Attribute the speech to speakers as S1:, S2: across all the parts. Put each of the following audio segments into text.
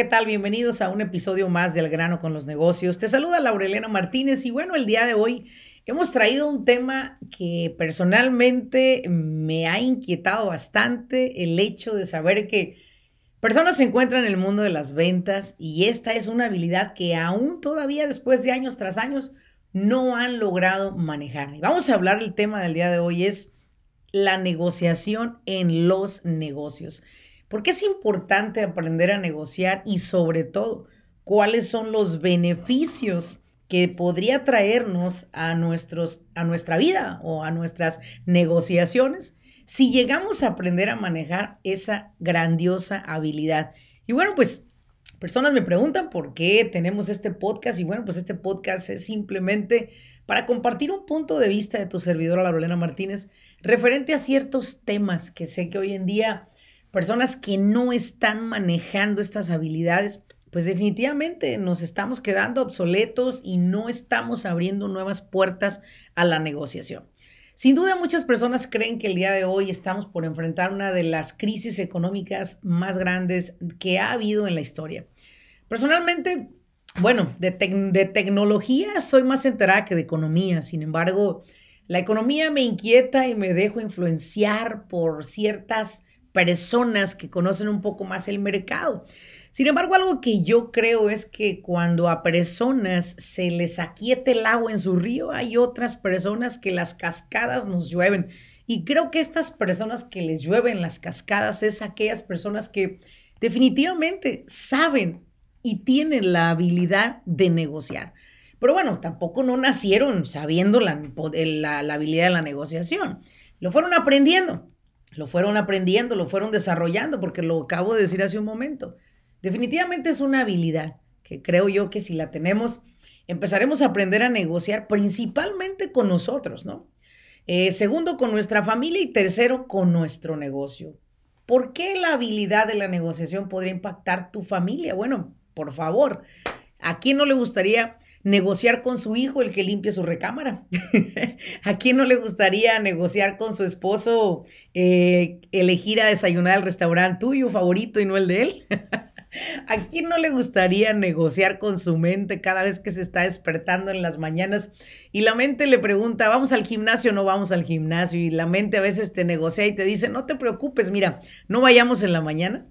S1: ¿Qué tal? Bienvenidos a un episodio más del grano con los negocios. Te saluda Laurelena Martínez y bueno, el día de hoy hemos traído un tema que personalmente me ha inquietado bastante, el hecho de saber que personas se encuentran en el mundo de las ventas y esta es una habilidad que aún todavía después de años tras años no han logrado manejar. Y vamos a hablar el tema del día de hoy es la negociación en los negocios. ¿Por qué es importante aprender a negociar y sobre todo cuáles son los beneficios que podría traernos a, nuestros, a nuestra vida o a nuestras negociaciones si llegamos a aprender a manejar esa grandiosa habilidad? Y bueno, pues personas me preguntan por qué tenemos este podcast y bueno, pues este podcast es simplemente para compartir un punto de vista de tu servidora Laurelena Martínez referente a ciertos temas que sé que hoy en día personas que no están manejando estas habilidades, pues definitivamente nos estamos quedando obsoletos y no estamos abriendo nuevas puertas a la negociación. Sin duda muchas personas creen que el día de hoy estamos por enfrentar una de las crisis económicas más grandes que ha habido en la historia. Personalmente, bueno, de, tecnología soy más enterada que de economía, sin embargo, la economía me inquieta y me dejo influenciar por ciertas personas que conocen un poco más el mercado. Sin embargo, algo que yo creo es que cuando a personas se les aquiete el agua en su río, hay otras personas que las cascadas nos llueven. Y creo que estas personas que les llueven las cascadas es aquellas personas que definitivamente saben y tienen la habilidad de negociar. Pero bueno, tampoco no nacieron sabiendo la, habilidad de la negociación. Lo fueron aprendiendo. Lo fueron aprendiendo, lo fueron desarrollando, porque lo acabo de decir hace un momento. Definitivamente es una habilidad que creo yo que si la tenemos, empezaremos a aprender a negociar principalmente con nosotros, ¿no? Eh, segundo, con nuestra familia y tercero, con nuestro negocio. ¿Por qué la habilidad de la negociación podría impactar tu familia? Bueno, por favor, ¿a quién no le gustaría negociar con su hijo el que limpie su recámara. ¿A quién no le gustaría negociar con su esposo eh, elegir a desayunar al restaurante tuyo favorito y no el de él? ¿A quién no le gustaría negociar con su mente cada vez que se está despertando en las mañanas y la mente le pregunta, ¿vamos al gimnasio o no vamos al gimnasio? Y la mente a veces te negocia y te dice, no te preocupes, mira, no vayamos en la mañana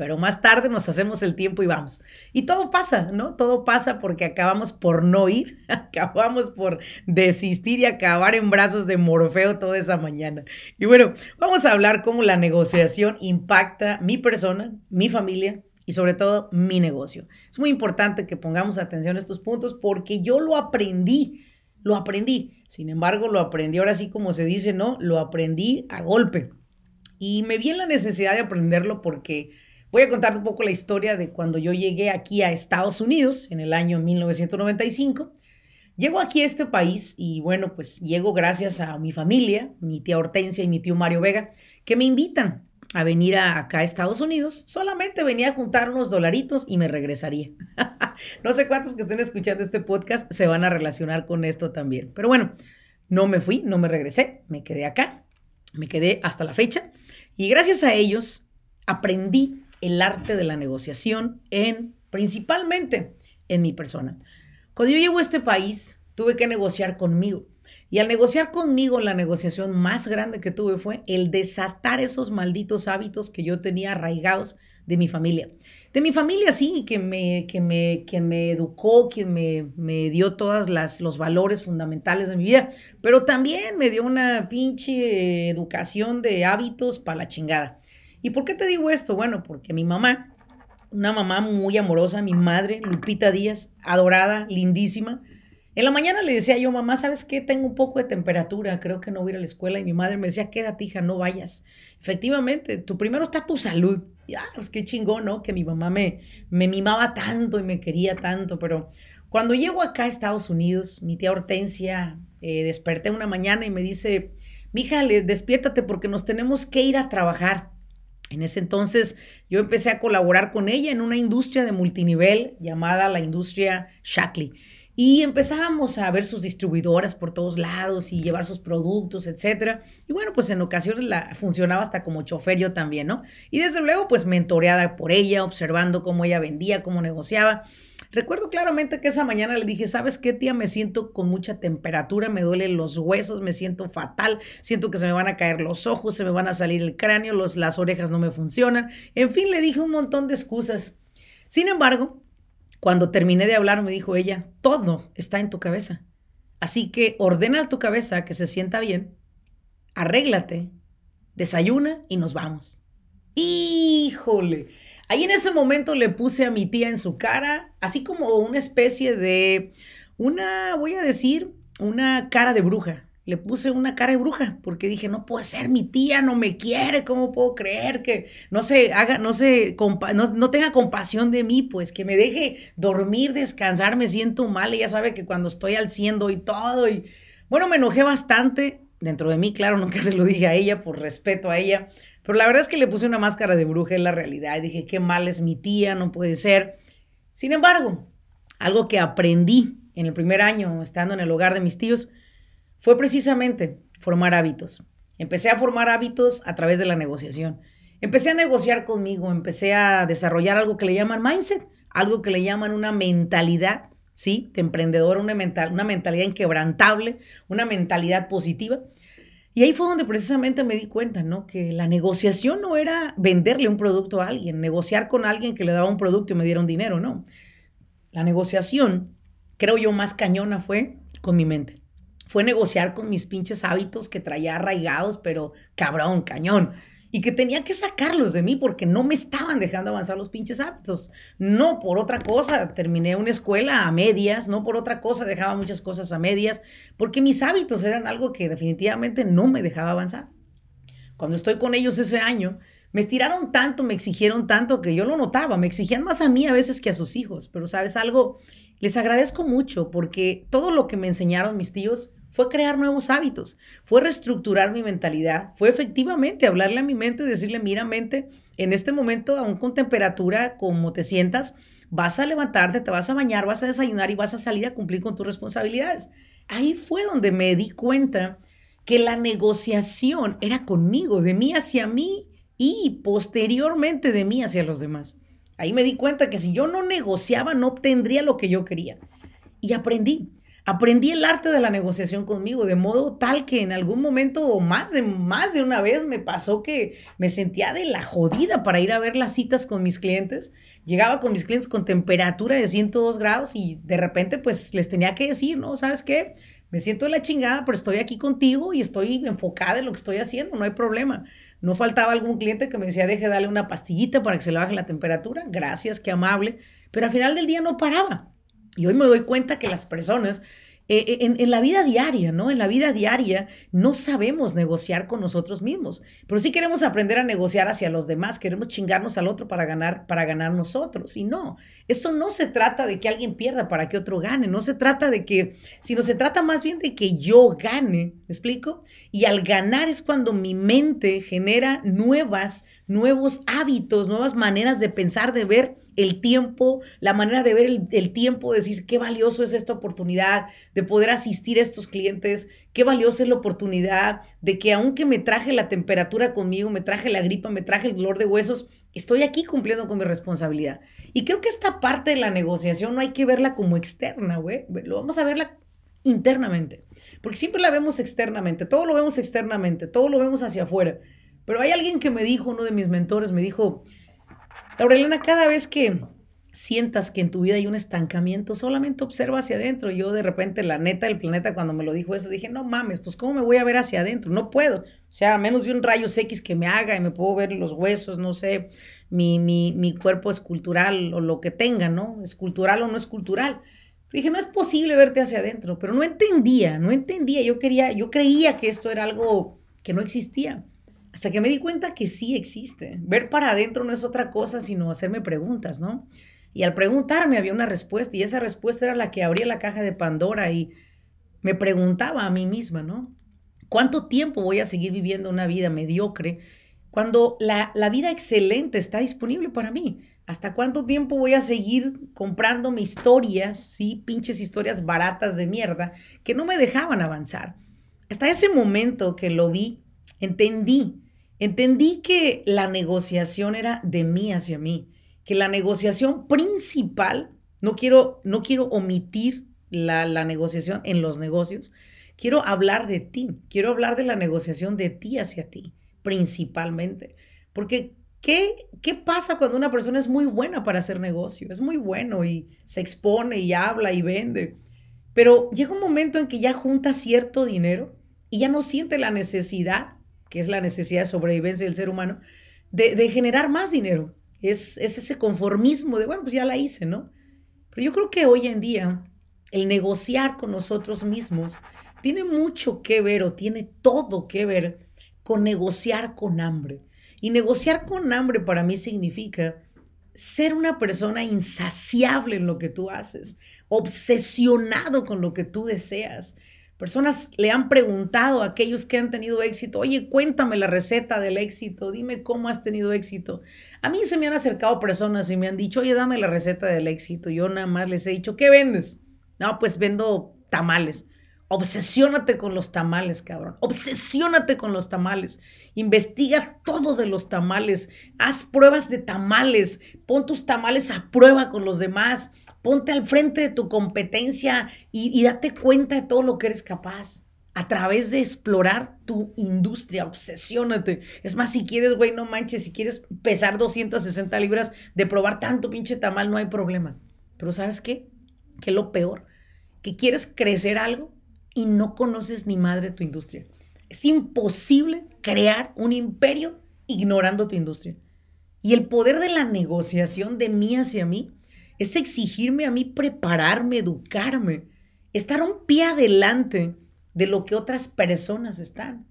S1: pero más tarde nos hacemos el tiempo y vamos. Y todo pasa, ¿no? Todo pasa porque acabamos por no ir, acabamos por desistir y acabar en brazos de Morfeo toda esa mañana. Y bueno, vamos a hablar cómo la negociación impacta mi persona, mi familia y sobre todo mi negocio. Es muy importante que pongamos atención a estos puntos porque yo lo aprendí, lo aprendí. Sin embargo, lo aprendí ahora sí como se dice, ¿no? Lo aprendí a golpe. Y me vi en la necesidad de aprenderlo porque Voy a contarte un poco la historia de cuando yo llegué aquí a Estados Unidos en el año 1995. Llego aquí a este país y bueno, pues llego gracias a mi familia, mi tía Hortensia y mi tío Mario Vega, que me invitan a venir acá a Estados Unidos. Solamente venía a juntar unos dolaritos y me regresaría. no sé cuántos que estén escuchando este podcast se van a relacionar con esto también. Pero bueno, no me fui, no me regresé, me quedé acá, me quedé hasta la fecha y gracias a ellos aprendí el arte de la negociación en principalmente en mi persona. Cuando yo llego a este país, tuve que negociar conmigo. Y al negociar conmigo, la negociación más grande que tuve fue el desatar esos malditos hábitos que yo tenía arraigados de mi familia. De mi familia, sí, que me, que me, que me educó, quien me, me dio todos los valores fundamentales de mi vida, pero también me dio una pinche educación de hábitos para la chingada. ¿Y por qué te digo esto? Bueno, porque mi mamá, una mamá muy amorosa, mi madre, Lupita Díaz, adorada, lindísima, En la mañana le decía yo, mamá, ¿sabes qué? Tengo un poco de temperatura, creo que no voy a ir a la escuela. Y mi madre me decía, quédate, hija, no vayas. Efectivamente, tu primero está tu salud. Y, ah, pues qué chingón, ¿no? Que mi mamá me, me mimaba tanto y me quería tanto. Pero cuando llego acá a Estados Unidos, mi tía Hortensia eh, desperté una mañana y me dice, mija, despiértate porque nos tenemos que ir a trabajar. En ese entonces yo empecé a colaborar con ella en una industria de multinivel llamada la industria Shackley. Y empezábamos a ver sus distribuidoras por todos lados y llevar sus productos, etcétera. Y bueno, pues en ocasiones la, funcionaba hasta como chofer yo también, ¿no? Y desde luego, pues mentoreada por ella, observando cómo ella vendía, cómo negociaba. Recuerdo claramente que esa mañana le dije, ¿sabes qué, tía? Me siento con mucha temperatura, me duelen los huesos, me siento fatal, siento que se me van a caer los ojos, se me van a salir el cráneo, los, las orejas no me funcionan. En fin, le dije un montón de excusas. Sin embargo, cuando terminé de hablar, me dijo ella, todo está en tu cabeza. Así que ordena a tu cabeza que se sienta bien, arréglate, desayuna y nos vamos. Híjole. Ahí en ese momento le puse a mi tía en su cara, así como una especie de, una, voy a decir, una cara de bruja le puse una cara de bruja porque dije, no puede ser, mi tía no me quiere, ¿cómo puedo creer que no se haga, no se, no, tenga compasión de mí, pues que me deje dormir, descansar, me siento mal, ella sabe que cuando estoy al y todo, y bueno, me enojé bastante, dentro de mí, claro, nunca se lo dije a ella por respeto a ella, pero la verdad es que le puse una máscara de bruja en la realidad, y dije, qué mal es mi tía, no puede ser. Sin embargo, algo que aprendí en el primer año, estando en el hogar de mis tíos, fue precisamente formar hábitos. Empecé a formar hábitos a través de la negociación. Empecé a negociar conmigo, empecé a desarrollar algo que le llaman mindset, algo que le llaman una mentalidad, ¿sí? De emprendedor, una, mental, una mentalidad inquebrantable, una mentalidad positiva. Y ahí fue donde precisamente me di cuenta, ¿no? Que la negociación no era venderle un producto a alguien, negociar con alguien que le daba un producto y me diera un dinero, no. La negociación, creo yo, más cañona fue con mi mente fue negociar con mis pinches hábitos que traía arraigados, pero cabrón, cañón. Y que tenía que sacarlos de mí porque no me estaban dejando avanzar los pinches hábitos. No por otra cosa. Terminé una escuela a medias, no por otra cosa dejaba muchas cosas a medias, porque mis hábitos eran algo que definitivamente no me dejaba avanzar. Cuando estoy con ellos ese año, me estiraron tanto, me exigieron tanto que yo lo notaba. Me exigían más a mí a veces que a sus hijos. Pero sabes algo, les agradezco mucho porque todo lo que me enseñaron mis tíos fue crear nuevos hábitos, fue reestructurar mi mentalidad, fue efectivamente hablarle a mi mente y decirle, mira mente, en este momento, aún con temperatura, como te sientas, vas a levantarte, te vas a bañar, vas a desayunar y vas a salir a cumplir con tus responsabilidades. Ahí fue donde me di cuenta que la negociación era conmigo, de mí hacia mí y posteriormente de mí hacia los demás. Ahí me di cuenta que si yo no negociaba, no obtendría lo que yo quería. Y aprendí. Aprendí el arte de la negociación conmigo, de modo tal que en algún momento o más de, más de una vez me pasó que me sentía de la jodida para ir a ver las citas con mis clientes. Llegaba con mis clientes con temperatura de 102 grados y de repente pues les tenía que decir, ¿no? ¿Sabes qué? Me siento de la chingada, pero estoy aquí contigo y estoy enfocada en lo que estoy haciendo, no hay problema. No faltaba algún cliente que me decía, deje darle una pastillita para que se le baje la temperatura. Gracias, qué amable. Pero al final del día no paraba. Y hoy me doy cuenta que las personas eh, eh, en, la vida diaria, ¿no? En la vida diaria no sabemos negociar con nosotros mismos, pero sí queremos aprender a negociar hacia los demás, queremos chingarnos al otro para ganar, para ganar nosotros. Y no, eso no se trata de que alguien pierda para que otro gane, no se trata de que, sino se trata más bien de que yo gane, ¿me explico? Y al ganar es cuando mi mente genera nuevas, nuevos hábitos, nuevas maneras de pensar, de ver el tiempo, la manera de ver el, tiempo, decir qué valioso es esta oportunidad de poder asistir a estos clientes, qué valiosa es la oportunidad de que aunque me traje la temperatura conmigo, me traje la gripa, me traje el dolor de huesos, estoy aquí cumpliendo con mi responsabilidad. Y creo que esta parte de la negociación no hay que verla como externa, güey, lo vamos a verla internamente, porque siempre la vemos externamente, todo lo vemos externamente, todo lo vemos hacia afuera. Pero hay alguien que me dijo, uno de mis mentores me dijo, Laurelena, cada vez que sientas que en tu vida hay un estancamiento, solamente observa hacia adentro. Yo de repente, la neta del planeta, cuando me lo dijo eso, dije, no mames, pues ¿cómo me voy a ver hacia adentro? No puedo. O sea, a menos de un rayos X que me haga y me puedo ver los huesos, no sé, mi, mi, mi cuerpo escultural o lo que tenga, ¿no? Escultural o no escultural. dije, no es posible verte hacia adentro, pero no entendía, no entendía. Yo quería, yo creía que esto era algo que no existía. Hasta que me di cuenta que sí existe. Ver para adentro no es otra cosa sino hacerme preguntas, ¿no? Y al preguntarme había una respuesta y esa respuesta era la que abría la caja de Pandora y me preguntaba a mí misma, ¿no? ¿Cuánto tiempo voy a seguir viviendo una vida mediocre cuando la, la vida excelente está disponible para mí? ¿Hasta cuánto tiempo voy a seguir comprándome historias, sí, pinches historias baratas de mierda que no me dejaban avanzar? Hasta ese momento que lo vi, entendí, entendí que la negociación era de mí hacia mí, que la negociación principal, no quiero, no quiero omitir la, la negociación en los negocios, quiero hablar de ti, quiero hablar de la negociación de ti hacia ti, principalmente, porque ¿Qué, ¿Qué pasa cuando una persona es muy buena para hacer negocio? Es muy bueno y se expone y habla y vende. Pero llega un momento en que ya junta cierto dinero y ya no siente la necesidad, que es la necesidad de sobrevivencia del ser humano, de, generar más dinero. Es, es ese conformismo de, bueno, pues ya la hice, ¿no? Pero yo creo que hoy en día el negociar con nosotros mismos tiene mucho que ver o tiene todo que ver con negociar con hambre. Y negociar con hambre para mí significa ser una persona insaciable en lo que tú haces, obsesionado con lo que tú deseas. Personas le han preguntado a aquellos que han tenido éxito, oye, cuéntame la receta del éxito, dime cómo has tenido éxito. A mí se me han acercado personas y me han dicho, oye, dame la receta del éxito. Yo nada más les he dicho, ¿qué vendes? No, pues vendo tamales. Obsesiónate con los tamales, cabrón. Obsesiónate con los tamales. Investiga todo de los tamales. Haz pruebas de tamales. Pon tus tamales a prueba con los demás. Ponte al frente de tu competencia y, date cuenta de todo lo que eres capaz. A través de explorar tu industria, obsesiónate. Es más, si quieres, güey, no manches, si quieres pesar 260 libras de probar tanto pinche tamal, no hay problema. Pero ¿sabes qué? ¿Qué es lo peor? Que quieres crecer algo y no conoces ni madre tu industria. Es imposible crear un imperio ignorando tu industria. Y el poder de la negociación de mí hacia mí es exigirme a mí prepararme, educarme, estar un pie adelante de lo que otras personas están.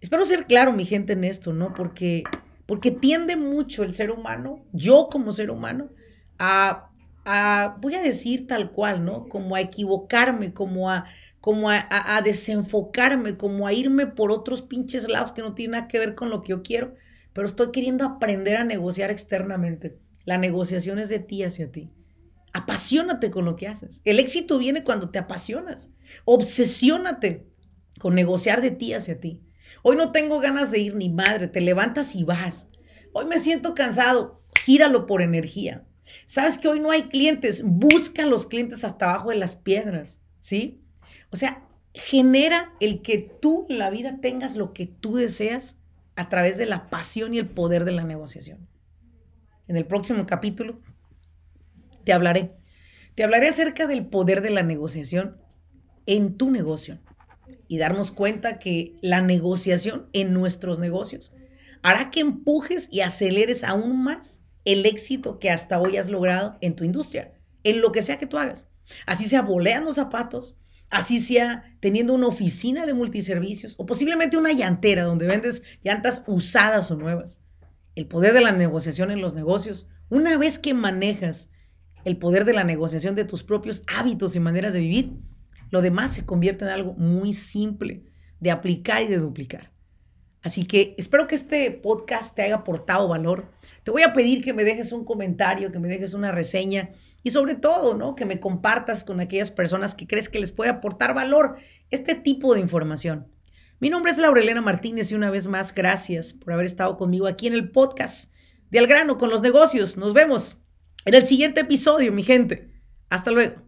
S1: Espero ser claro, mi gente, en esto, ¿no? Porque, porque tiende mucho el ser humano, yo como ser humano, a, a, voy a decir tal cual, ¿no? Como a equivocarme, como a como a, desenfocarme, como a irme por otros pinches lados que no tienen nada que ver con lo que yo quiero, pero estoy queriendo aprender a negociar externamente. La negociación es de ti hacia ti. Apasionate con lo que haces. El éxito viene cuando te apasionas. Obsesiónate con negociar de ti hacia ti. Hoy no tengo ganas de ir ni madre, te levantas y vas. Hoy me siento cansado, gíralo por energía. Sabes que hoy no hay clientes, busca los clientes hasta abajo de las piedras, ¿sí? O sea, genera el que tú en la vida tengas lo que tú deseas a través de la pasión y el poder de la negociación. En el próximo capítulo te hablaré. Te hablaré acerca del poder de la negociación en tu negocio y darnos cuenta que la negociación en nuestros negocios hará que empujes y aceleres aún más el éxito que hasta hoy has logrado en tu industria, en lo que sea que tú hagas. Así sea boleando zapatos, así sea teniendo una oficina de multiservicios o posiblemente una llantera donde vendes llantas usadas o nuevas. El poder de la negociación en los negocios, una vez que manejas el poder de la negociación de tus propios hábitos y maneras de vivir, lo demás se convierte en algo muy simple de aplicar y de duplicar. Así que espero que este podcast te haya aportado valor. Te voy a pedir que me dejes un comentario, que me dejes una reseña y sobre todo, ¿no? Que me compartas con aquellas personas que crees que les puede aportar valor este tipo de información. Mi nombre es Laurelena Martínez y una vez más, gracias por haber estado conmigo aquí en el podcast de Al grano con los negocios. Nos vemos en el siguiente episodio, mi gente. Hasta luego.